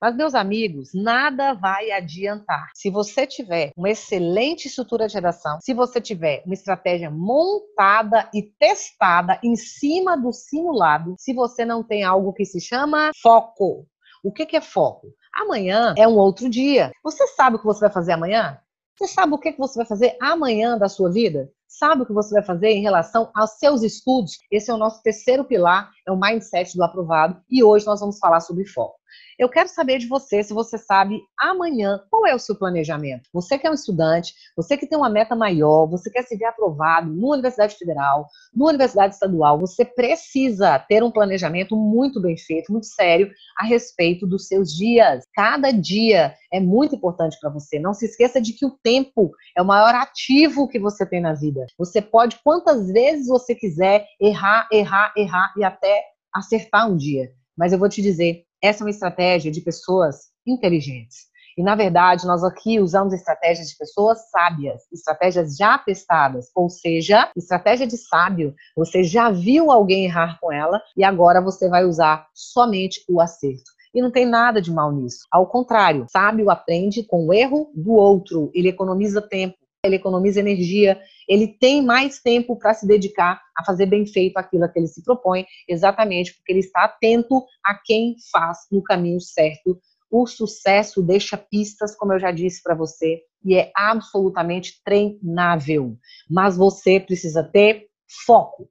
Mas, meus amigos, nada vai adiantar. Se você tiver uma excelente estrutura de redação, se você tiver uma estratégia montada e testada em cima do simulado, se você não tem algo que se chama foco. O que, é foco? Amanhã é um outro dia. Você sabe o que você vai fazer amanhã? Você sabe o que você vai fazer amanhã da sua vida? Sabe o que você vai fazer em relação aos seus estudos? Esse é o nosso terceiro pilar, é o mindset do aprovado, e hoje nós vamos falar sobre foco. Eu quero saber de você se você sabe amanhã qual é o seu planejamento. Você que é um estudante, você que tem uma meta maior, você quer se ver aprovado numa universidade federal, numa universidade estadual, você precisa ter um planejamento muito bem feito, muito sério a respeito dos seus dias. Cada dia é muito importante para você. Não se esqueça de que o tempo é o maior ativo que você tem na vida. Você pode quantas vezes você quiser errar, errar, errar e até acertar um dia. Mas eu vou te dizer, essa é uma estratégia de pessoas inteligentes. E, na verdade, nós aqui usamos estratégias de pessoas sábias, estratégias já testadas, ou seja, estratégia de sábio. Você já viu alguém errar com ela e agora você vai usar somente o acerto. E não tem nada de mal nisso. Ao contrário, sábio aprende com o erro do outro, ele economiza tempo ele economiza energia, ele tem mais tempo para se dedicar a fazer bem feito aquilo a que ele se propõe, exatamente porque ele está atento a quem faz no caminho certo. O sucesso deixa pistas, como eu já disse para você, e é absolutamente treinável. Mas você precisa ter foco.